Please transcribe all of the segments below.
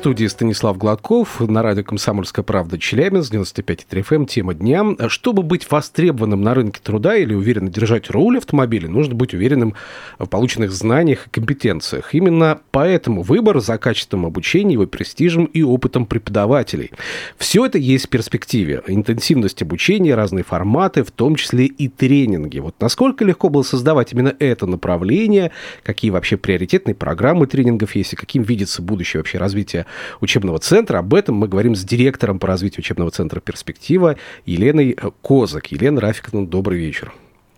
студии Станислав Гладков на радио «Комсомольская правда» Челябинск, 95,3 FM, тема дня. Чтобы быть востребованным на рынке труда или уверенно держать руль автомобиля, нужно быть уверенным в полученных знаниях и компетенциях. Именно поэтому выбор за качеством обучения, его престижем и опытом преподавателей. Все это есть в перспективе. Интенсивность обучения, разные форматы, в том числе и тренинги. Вот насколько легко было создавать именно это направление, какие вообще приоритетные программы тренингов есть, и каким видится будущее вообще развитие учебного центра. Об этом мы говорим с директором по развитию учебного центра «Перспектива» Еленой Козак. Елена Рафиковна, добрый вечер.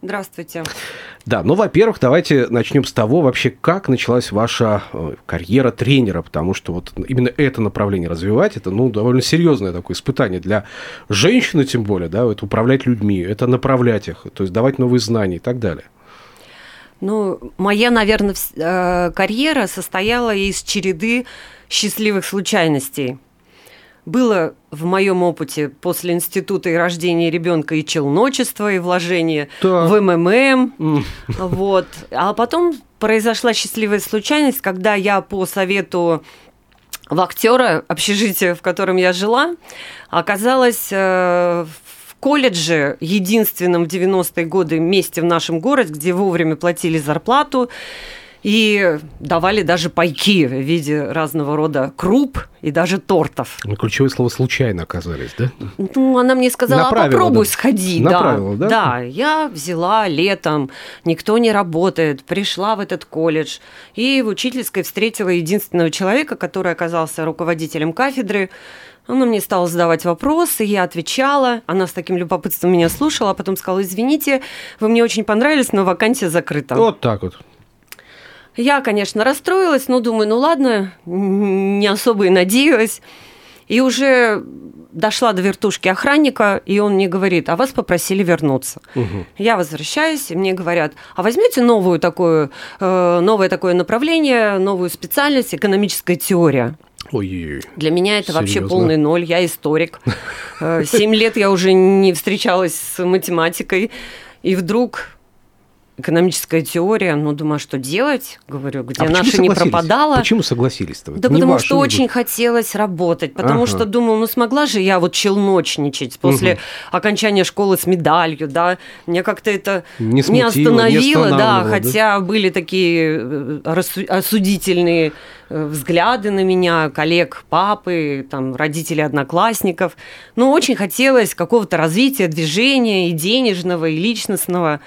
Здравствуйте. Да, ну, во-первых, давайте начнем с того вообще, как началась ваша э, карьера тренера, потому что вот именно это направление развивать, это, ну, довольно серьезное такое испытание для женщины, тем более, да, это управлять людьми, это направлять их, то есть давать новые знания и так далее. Ну, моя, наверное, э, карьера состояла из череды счастливых случайностей. Было в моем опыте после института и рождения ребенка и челночество, и вложение да. в МММ. Mm. Вот. А потом произошла счастливая случайность, когда я по совету в актера общежития, в котором я жила, оказалась э, в колледже, единственном в 90-е годы месте в нашем городе, где вовремя платили зарплату, и давали даже пайки в виде разного рода круп и даже тортов. Ну, ключевое слово «случайно» оказались, да? Ну, она мне сказала, Направила, а попробуй да. сходи. Направила, да? Да, я взяла летом, никто не работает, пришла в этот колледж, и в учительской встретила единственного человека, который оказался руководителем кафедры, она мне стала задавать вопросы, я отвечала. Она с таким любопытством меня слушала, а потом сказала, извините, вы мне очень понравились, но вакансия закрыта. Вот так вот. Я, конечно, расстроилась, но думаю, ну ладно, не особо и надеялась. И уже дошла до вертушки охранника, и он мне говорит, а вас попросили вернуться. Угу. Я возвращаюсь, и мне говорят, а возьмете новую такую, э, новое такое направление, новую специальность, экономическая теория. Ой-ой-ой. Для меня это Серьезно? вообще полный ноль, я историк. Э, семь лет я уже не встречалась с математикой, и вдруг экономическая теория, ну, думаю, что делать? Говорю, где а наша не пропадала. Почему согласились-то? Да не потому что очень хотелось работать, потому ага. что думал, ну, смогла же я вот челночничать после угу. окончания школы с медалью, да, мне как-то это не, смутило, не остановило, не да, хотя были такие э, осудительные э, взгляды на меня, коллег папы, там, родителей одноклассников. Но очень хотелось какого-то развития, движения и денежного, и личностного.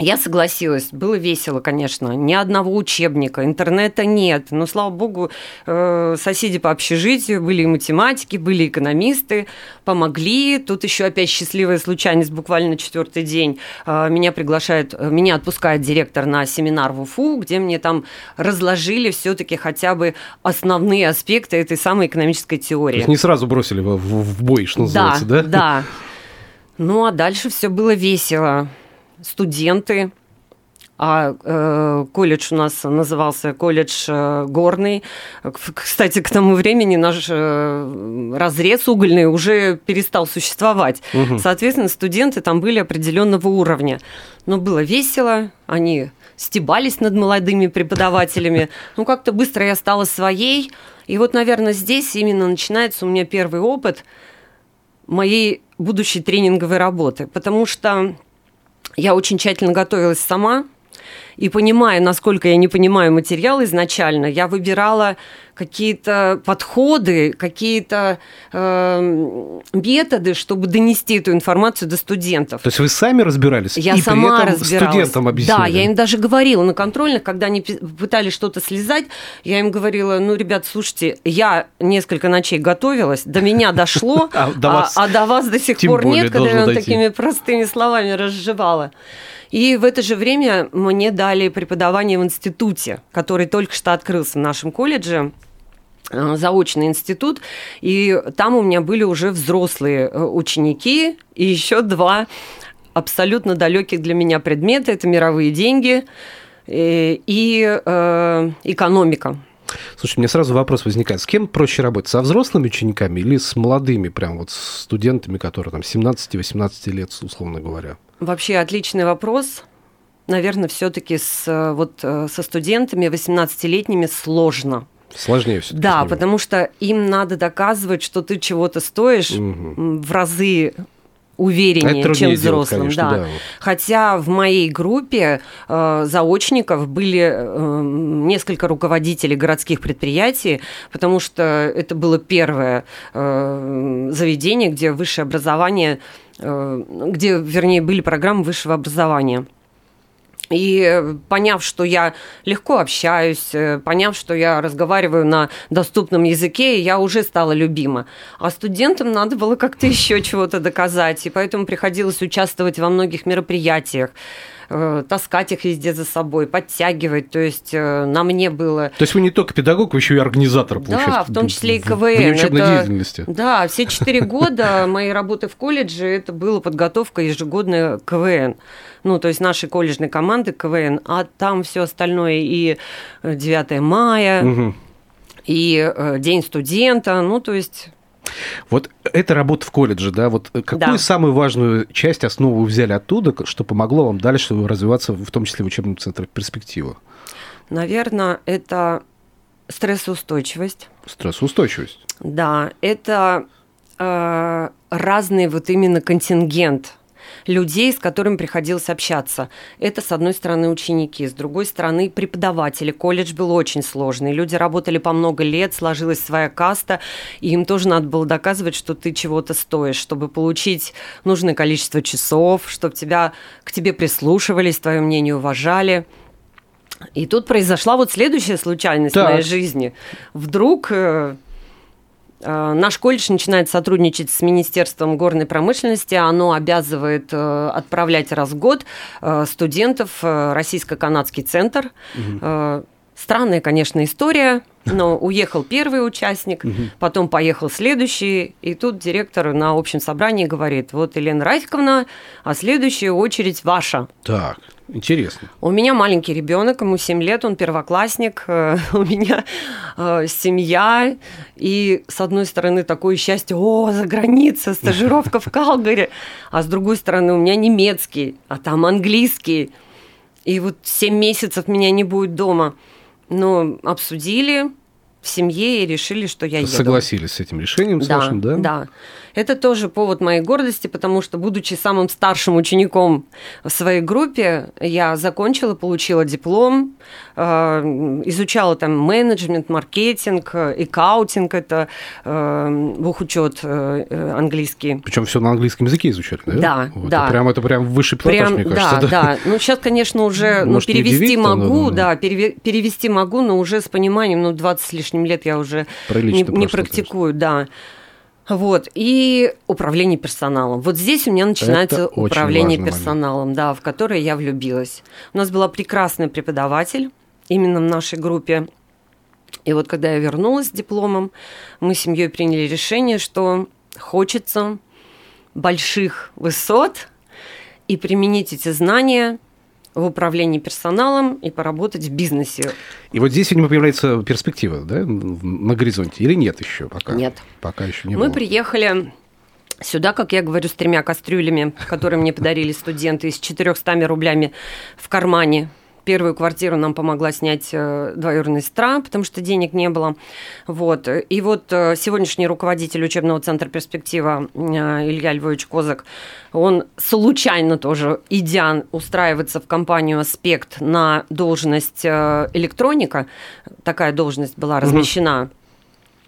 Я согласилась, было весело, конечно. Ни одного учебника, интернета нет. Но, слава богу, э, соседи по общежитию были и математики, были экономисты, помогли. Тут еще опять счастливая случайность, буквально четвертый день. Э, меня приглашает, э, меня отпускает директор на семинар в Уфу, где мне там разложили все-таки хотя бы основные аспекты этой самой экономической теории. То есть не сразу бросили в, в бой, что называется, да? Да, да. Ну, а дальше все было весело студенты, а э, колледж у нас назывался колледж э, горный. Кстати, к тому времени наш э, разрез угольный уже перестал существовать. Угу. Соответственно, студенты там были определенного уровня. Но было весело, они стебались над молодыми преподавателями. Ну, как-то быстро я стала своей. И вот, наверное, здесь именно начинается у меня первый опыт моей будущей тренинговой работы. Потому что я очень тщательно готовилась сама, и понимая, насколько я не понимаю материал изначально, я выбирала какие-то подходы, какие-то э, методы, чтобы донести эту информацию до студентов. То есть вы сами разбирались? Я и сама при этом разбиралась. студентам объясняли? Да, я им даже говорила на контрольных, когда они пытались что-то слезать, я им говорила, ну, ребят, слушайте, я несколько ночей готовилась, до меня дошло, а, а, а до вас до сих пор нет, когда я такими простыми словами разжевала. И в это же время мне дали преподавание в институте, который только что открылся в нашем колледже э, заочный институт, и там у меня были уже взрослые э, ученики и еще два абсолютно далеких для меня предмета. Это мировые деньги э, и экономика. Слушай, мне сразу вопрос возникает. С кем проще работать? Со взрослыми учениками или с молодыми, прям вот студентами, которые там 17-18 лет, условно говоря? Вообще отличный вопрос. Наверное, все-таки с, вот, э, со студентами 18-летними сложно. Сложнее все. Да, потому что им надо доказывать, что ты чего-то стоишь угу. в разы увереннее, чем взрослым. Делать, конечно, да. Да. Хотя в моей группе э, заочников были э, несколько руководителей городских предприятий, потому что это было первое э, заведение, где высшее образование, э, где, вернее, были программы высшего образования. И э, поняв, что я легко общаюсь, э, поняв, что я разговариваю на доступном языке, я уже стала любима. А студентам надо было как-то еще чего-то доказать, и поэтому приходилось участвовать во многих мероприятиях э, таскать их везде за собой, подтягивать. То есть на мне было... То есть вы не только педагог, вы еще и организатор, получается. Да, в том числе и КВН. В учебной это... деятельности. Да, все четыре года моей работы в колледже это была подготовка ежегодная КВН ну, то есть нашей колледжной команды КВН, а там все остальное и 9 э, мая, угу. и э, День студента, ну, то есть вот эта работа в колледже, да, вот какую да. самую важную часть, основу вы взяли оттуда, что помогло вам дальше развиваться, в том числе в учебном центре «Перспектива»? Наверное, это стрессоустойчивость. Стрессоустойчивость. Да, это э, разный вот именно контингент людей, с которыми приходилось общаться. Это, с одной стороны, ученики, с другой стороны, преподаватели. Колледж был очень сложный. Люди работали по много лет, сложилась своя каста, и им тоже надо было доказывать, что ты чего-то стоишь, чтобы получить нужное количество часов, чтобы тебя, к тебе прислушивались, твое мнение уважали. И тут произошла вот следующая случайность так. в моей жизни. Вдруг э, наш колледж начинает сотрудничать с Министерством горной промышленности. Оно обязывает э, отправлять раз в год э, студентов в Российско-канадский центр. Угу. Странная, конечно, история, но уехал первый участник, потом поехал следующий, и тут директор на общем собрании говорит, вот, Елена Рафиковна, а следующая очередь ваша. Так. Интересно. У меня маленький ребенок, ему 7 лет, он первоклассник, э, у меня э, семья, и с одной стороны такое счастье, о, за граница, стажировка в Калгари, а с другой стороны у меня немецкий, а там английский, и вот 7 месяцев меня не будет дома. Но обсудили в семье и решили, что я еду. Согласились с этим решением, да, вашим, да? Да. Это тоже повод моей гордости, потому что, будучи самым старшим учеником в своей группе, я закончила, получила диплом, э, изучала там менеджмент, маркетинг, экаутинг, это э, бухучет э, английский. Причем все на английском языке изучали, да? Да, вот. да. Это прям, это прям высший пилотаж, прям, мне кажется. Да, да, да. Ну, сейчас, конечно, уже ну, перевести могу, да, перевести могу, но уже с пониманием, ну, 20 с лишним лет я уже Прилично не, не практикую, да. Вот, и управление персоналом. Вот здесь у меня начинается Это управление персоналом, момент. да, в которое я влюбилась. У нас была прекрасная преподаватель именно в нашей группе. И вот когда я вернулась с дипломом, мы с семьей приняли решение, что хочется больших высот и применить эти знания в управлении персоналом и поработать в бизнесе. И вот здесь, видимо, появляется перспектива, да, на горизонте, или нет еще пока? Нет. Пока еще не Мы было. приехали сюда, как я говорю, с тремя кастрюлями, которые мне подарили студенты, с 400 рублями в кармане Первую квартиру нам помогла снять э, двоюродная сестра, потому что денег не было. Вот. И вот э, сегодняшний руководитель учебного центра «Перспектива» э, Илья Львович Козак, он случайно тоже, идя устраиваться в компанию «Аспект» на должность электроника, такая должность была размещена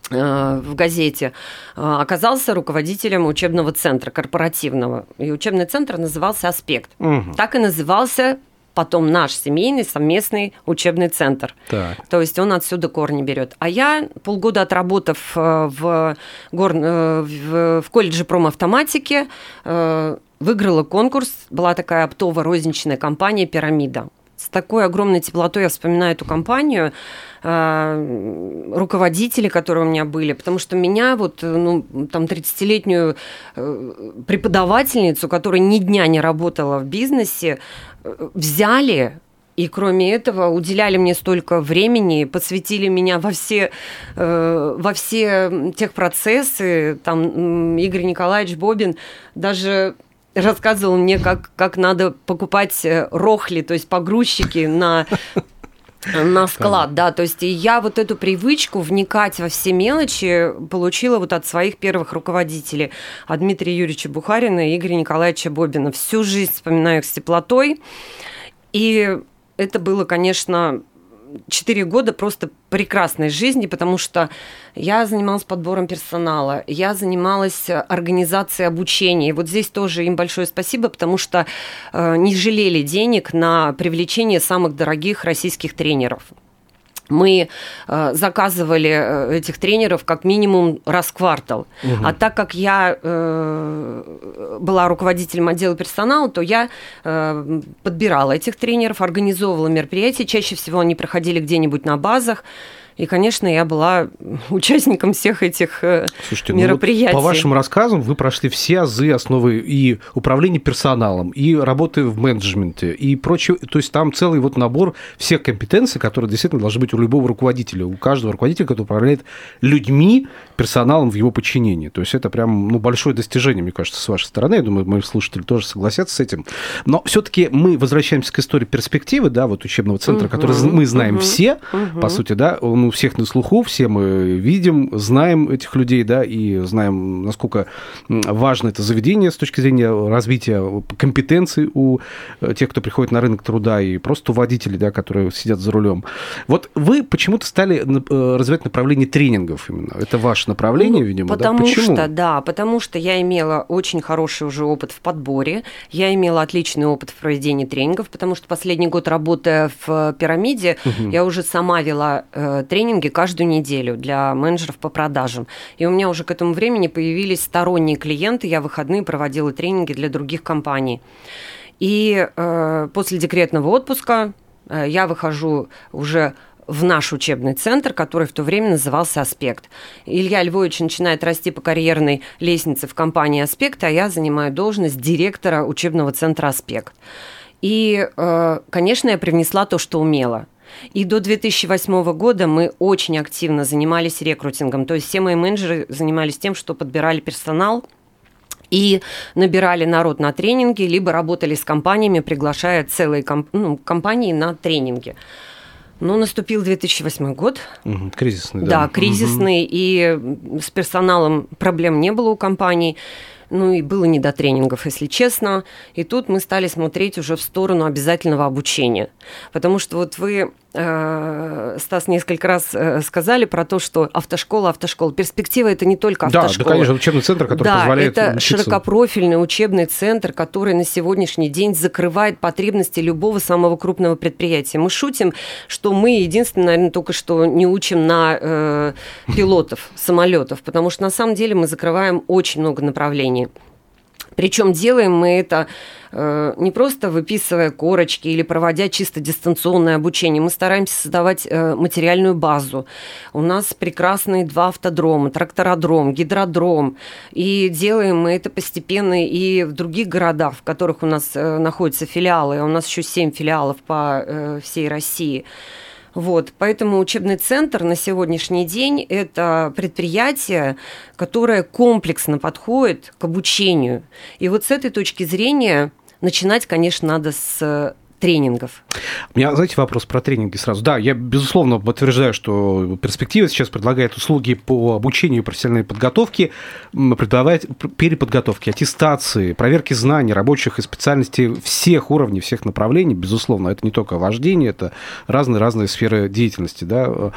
в газете, оказался руководителем учебного центра корпоративного. И учебный центр назывался «Аспект». Угу. Так и назывался потом наш семейный совместный учебный центр. Так. То есть он отсюда корни берет. А я, полгода отработав э, в, гор... Э, в, в колледже промавтоматики, э, выиграла конкурс. Была такая оптово-розничная компания «Пирамида». Такой огромной теплотой я вспоминаю эту компанию, руководители, которые у меня были, потому что меня, вот, ну, там, 30-летнюю преподавательницу, которая ни дня не работала в бизнесе, взяли И кроме этого уделяли мне столько времени, посвятили меня во все, э, во все тех процессы. Там Игорь Николаевич Бобин даже рассказывал мне, как, как надо покупать э, рохли, то есть погрузчики на на склад, да, то есть я вот эту привычку вникать во все мелочи получила вот от своих первых руководителей, от Дмитрия Юрьевича Бухарина и Игоря Николаевича Бобина. Всю жизнь вспоминаю их с теплотой, и это было, конечно, 4 года просто прекрасной жизни, потому что я занималась подбором персонала, я занималась организацией обучения. И вот здесь тоже им большое спасибо, потому что э, не жалели денег на привлечение самых дорогих российских тренеров мы э, заказывали э, этих тренеров как минимум раз в квартал. Угу. А так как я э, была руководителем отдела персонала, то я э, подбирала этих тренеров, организовывала мероприятия. Чаще всего они проходили где-нибудь на базах. И, конечно, я была участником всех этих э, Слушайте, мероприятий. Ну вот по вашим рассказам вы прошли все азы основы и управления персоналом, и работы в менеджменте, и прочее. То есть там целый вот набор всех компетенций, которые действительно должны быть у любого руководителя, у каждого руководителя, который управляет людьми, персоналом в его подчинении. То есть это прям ну, большое достижение, мне кажется, с вашей стороны. Я думаю, мои слушатели тоже согласятся с этим. Но все-таки мы возвращаемся к истории перспективы, да, вот учебного центра, угу, который мы знаем угу, все, угу. по сути, да, он у всех на слуху, все мы видим, знаем этих людей, да, и знаем, насколько важно это заведение с точки зрения развития компетенций у э, тех, кто приходит на рынок труда, и просто у водителей, да, которые сидят за рулем. Вот вы почему-то стали э, развивать направление тренингов именно. Это ваше направление, ну, видимо, потому да? Почему? что, да, потому что я имела очень хороший уже опыт в подборе, я имела отличный опыт в проведении тренингов, потому что последний год работая в пирамиде, угу. я уже сама вела э, тренинги каждую неделю для менеджеров по продажам. И у меня уже к этому времени появились сторонние клиенты, я в выходные проводила тренинги для других компаний. И э, после декретного отпуска э, я выхожу уже в наш учебный центр, который в то время назывался «Аспект». Илья Львович начинает расти по карьерной лестнице в компании «Аспект», а я занимаю должность директора учебного центра «Аспект». И, э, конечно, я привнесла то, что умела. И до 2008 года мы очень активно занимались рекрутингом. То есть все мои менеджеры занимались тем, что подбирали персонал, и набирали народ на тренинги, либо работали с компаниями, приглашая целые комп- ну, компании на тренинги. Ну, наступил 2008 год. Угу, кризисный, да. Да, кризисный, угу. и с персоналом проблем не было у компаний. Ну и было не до тренингов, если честно. И тут мы стали смотреть уже в сторону обязательного обучения. Потому что вот вы Стас несколько раз э, сказали про то, что автошкола, автошкола. Перспектива это не только автошкола. Да, да конечно, учебный центр, который да, позволяет это учиться. широкопрофильный учебный центр, который на сегодняшний день закрывает потребности любого самого крупного предприятия. Мы шутим, что мы единственное, наверное, только что не учим на э, пилотов самолетов, потому что на самом деле мы закрываем очень много направлений. Причем делаем мы это э, не просто выписывая корочки или проводя чисто дистанционное обучение. Мы стараемся создавать э, материальную базу. У нас прекрасные два автодрома, трактородром, гидродром. И делаем мы это постепенно и в других городах, в которых у нас э, находятся филиалы. У нас еще семь филиалов по всей России. Вот, поэтому учебный центр на сегодняшний день – это предприятие, которое комплексно подходит к обучению. И вот с этой точки зрения начинать, конечно, надо с тренингов. У меня, знаете, вопрос про тренинги сразу. Да, я, безусловно, подтверждаю, что перспектива сейчас предлагает услуги по обучению профессиональной подготовке, предлагает переподготовки, аттестации, проверки знаний рабочих и специальностей всех уровней, всех направлений. Безусловно, это не только вождение, это разные-разные сферы деятельности. Да.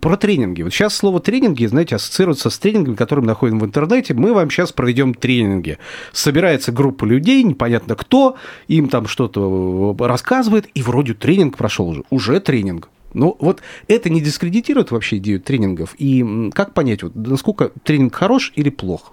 Про тренинги. Вот сейчас слово тренинги, знаете, ассоциируется с тренингами, которые мы находим в интернете. Мы вам сейчас проведем тренинги. Собирается группа людей, непонятно кто, им там что-то рассказывает, и вроде тренинг прошел уже. Уже тренинг. Ну, вот это не дискредитирует вообще идею тренингов? И как понять, вот, насколько тренинг хорош или плох?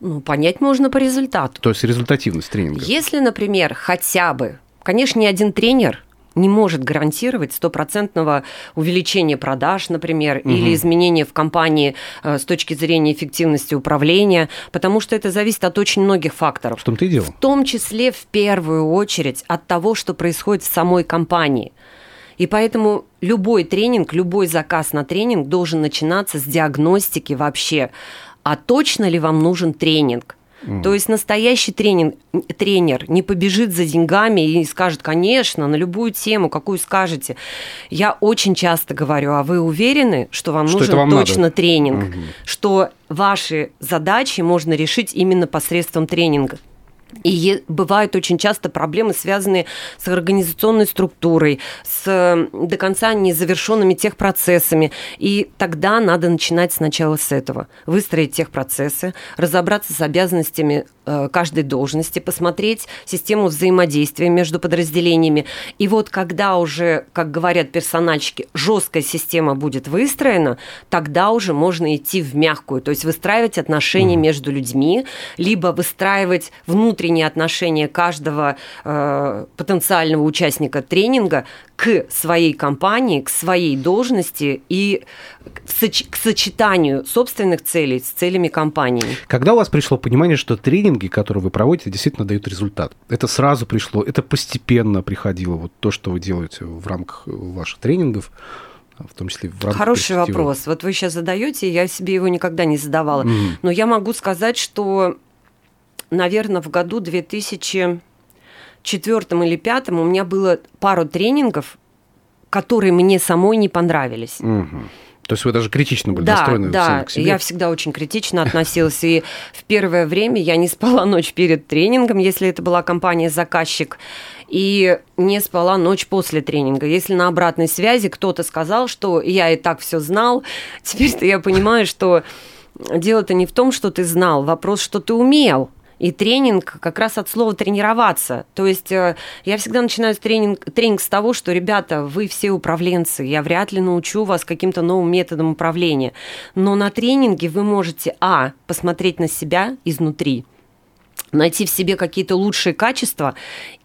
Ну, понять можно по результату. То есть результативность тренинга. Если, например, хотя бы, конечно, ни один тренер не может гарантировать стопроцентного увеличения продаж, например, угу. или изменения в компании э, с точки зрения эффективности управления, потому что это зависит от очень многих факторов. В том-то и дело. В том числе, в первую очередь, от того, что происходит в самой компании. И поэтому любой тренинг, любой заказ на тренинг должен начинаться с диагностики вообще. А точно ли вам нужен тренинг? Mm. То есть настоящий тренинг, тренер не побежит за деньгами и скажет, конечно, на любую тему, какую скажете. Я очень часто говорю, а вы уверены, что вам что нужен вам точно надо? тренинг, mm-hmm. что ваши задачи можно решить именно посредством тренинга? И бывают очень часто проблемы, связанные с организационной структурой, с до конца незавершенными техпроцессами. И тогда надо начинать сначала с этого. Выстроить техпроцессы, разобраться с обязанностями каждой должности, посмотреть систему взаимодействия между подразделениями. И вот когда уже, как говорят персональщики, жесткая система будет выстроена, тогда уже можно идти в мягкую, то есть выстраивать отношения mm. между людьми, либо выстраивать внутренние отношение каждого э, потенциального участника тренинга к своей компании, к своей должности и к сочетанию собственных целей с целями компании. Когда у вас пришло понимание, что тренинги, которые вы проводите, действительно дают результат? Это сразу пришло, это постепенно приходило, вот то, что вы делаете в рамках ваших тренингов? в том числе в рамках Хороший вопрос. Вот вы сейчас задаете, я себе его никогда не задавала. Mm. Но я могу сказать, что наверное, в году 2004 или 2005 у меня было пару тренингов, которые мне самой не понравились. Угу. То есть вы даже критично были да, настроены да, к себе? я всегда очень критично относилась. И в первое время я не спала ночь перед тренингом, если это была компания-заказчик, и не спала ночь после тренинга. Если на обратной связи кто-то сказал, что я и так все знал, теперь-то я понимаю, что дело-то не в том, что ты знал, вопрос, что ты умел. И тренинг как раз от слова тренироваться. То есть э, я всегда начинаю тренинг, тренинг с того, что, ребята, вы все управленцы, я вряд ли научу вас каким-то новым методом управления. Но на тренинге вы можете, а, посмотреть на себя изнутри, найти в себе какие-то лучшие качества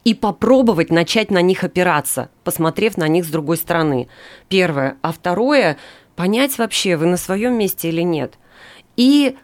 и попробовать начать на них опираться, посмотрев на них с другой стороны. Первое. А второе, понять вообще, вы на своем месте или нет. И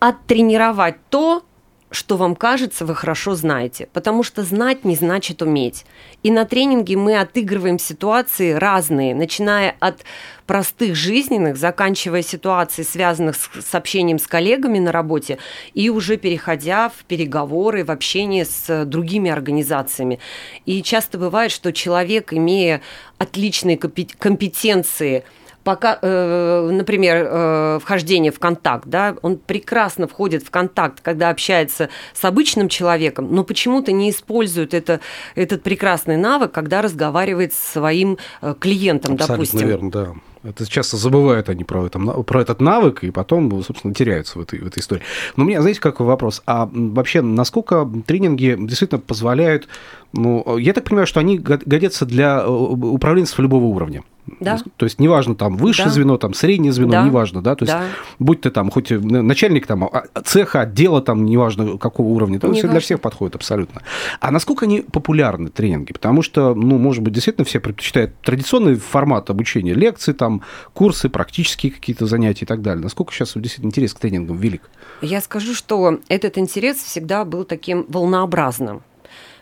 оттренировать то, что вам кажется, вы хорошо знаете, потому что знать не значит уметь. И на тренинге мы отыгрываем ситуации разные, начиная от простых жизненных, заканчивая ситуацией, связанных с, общением с коллегами на работе, и уже переходя в переговоры, в общение с другими организациями. И часто бывает, что человек, имея отличные компетенции – пока, э, например, э, вхождение в контакт, да, он прекрасно входит в контакт, когда общается с обычным человеком, но почему-то не использует это, этот прекрасный навык, когда разговаривает с своим э, клиентом, Абсолютно допустим. верно, да. Это часто забывают они про, это, про этот навык, и потом, собственно, теряются в этой, в этой истории. Но у меня, знаете, какой вопрос? А вообще, насколько тренинги действительно позволяют... Ну, я так понимаю, что они годятся для управленцев любого уровня. Да. То есть неважно там высшее да. звено, там среднее звено, да. неважно, да, то есть да. будь ты там хоть начальник там а, цеха, отдела там, неважно какого уровня, то есть для всех подходит абсолютно. А насколько они популярны тренинги? Потому что, ну, может быть, действительно все предпочитают традиционный формат обучения, лекции, там, курсы, практические какие-то занятия и так далее. Насколько сейчас действительно интерес к тренингам велик? Я скажу, что этот интерес всегда был таким волнообразным.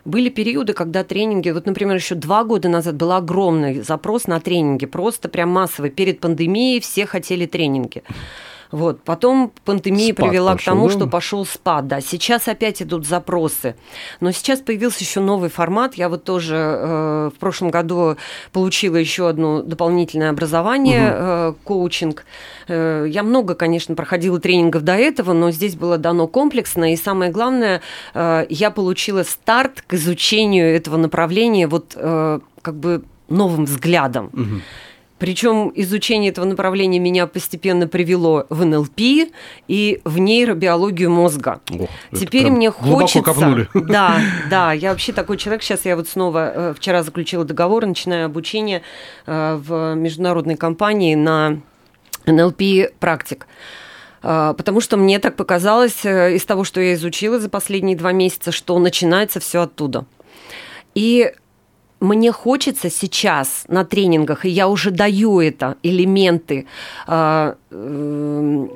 Были периоды, когда тренинги, вот, например, еще два года назад был огромный запрос на тренинги, просто прям массовый. Перед пандемией все хотели тренинги. Вот. Потом пандемия спад привела пошел, к тому, да? что пошел спад. Да. Сейчас опять идут запросы. Но сейчас появился еще новый формат. Я вот тоже э, в прошлом году получила еще одно дополнительное образование, угу. э, коучинг. Э, я много, конечно, проходила тренингов до этого, но здесь было дано комплексно. И самое главное, э, я получила старт к изучению этого направления вот э, как бы новым взглядом. Угу. Причем изучение этого направления меня постепенно привело в НЛП и в нейробиологию мозга. О, Теперь мне хочется... Копнули. Да, да, я вообще такой человек. Сейчас я вот снова э, вчера заключила договор, начинаю обучение э, в международной компании на НЛП практик э, потому что мне так показалось из того, что я изучила за последние два месяца, что начинается все оттуда. И мне хочется сейчас на тренингах, и я уже даю это, элементы, э, э,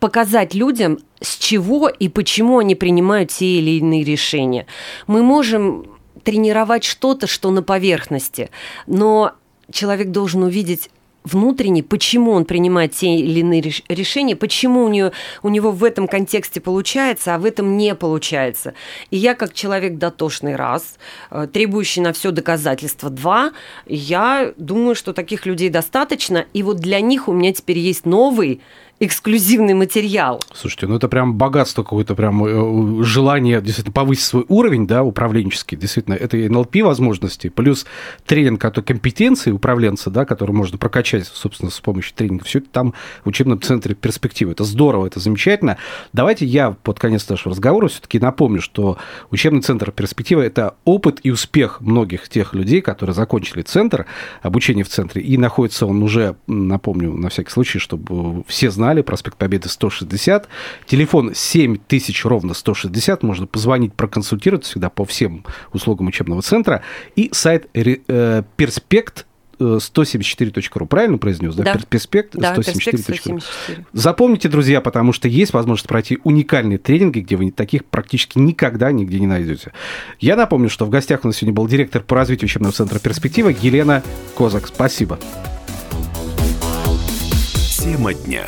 показать людям, с чего и почему они принимают те или иные решения. Мы можем тренировать что-то, что на поверхности, но человек должен увидеть внутренне, почему он принимает те или иные решения, почему у, нее, у него в этом контексте получается, а в этом не получается. И я, как человек дотошный раз, э, требующий на все доказательства два, я думаю, что таких людей достаточно. И вот для них у меня теперь есть новый эксклюзивный материал. Слушайте, ну это прям богатство какое-то, прям э, желание действительно повысить свой уровень, да, управленческий, действительно, это и НЛП возможности, плюс тренинг от компетенции управленца, да, который можно прокачать, собственно, с помощью тренинга, все это там в учебном центре перспективы. Это здорово, это замечательно. Давайте я под конец нашего разговора все-таки напомню, что учебный центр перспектива – это опыт и успех многих тех людей, которые закончили центр, обучение в центре, и находится он уже, напомню, на всякий случай, чтобы все знали, знали, проспект Победы 160, телефон 7000 ровно 160, можно позвонить, проконсультироваться всегда по всем услугам учебного центра, и сайт э, перспект 174.ru. Правильно произнес? Да, да. Перспект да, 174.ru. Запомните, друзья, потому что есть возможность пройти уникальные тренинги, где вы таких практически никогда нигде не найдете. Я напомню, что в гостях у нас сегодня был директор по развитию учебного центра «Перспектива» Елена Козак. Спасибо. Тема дня.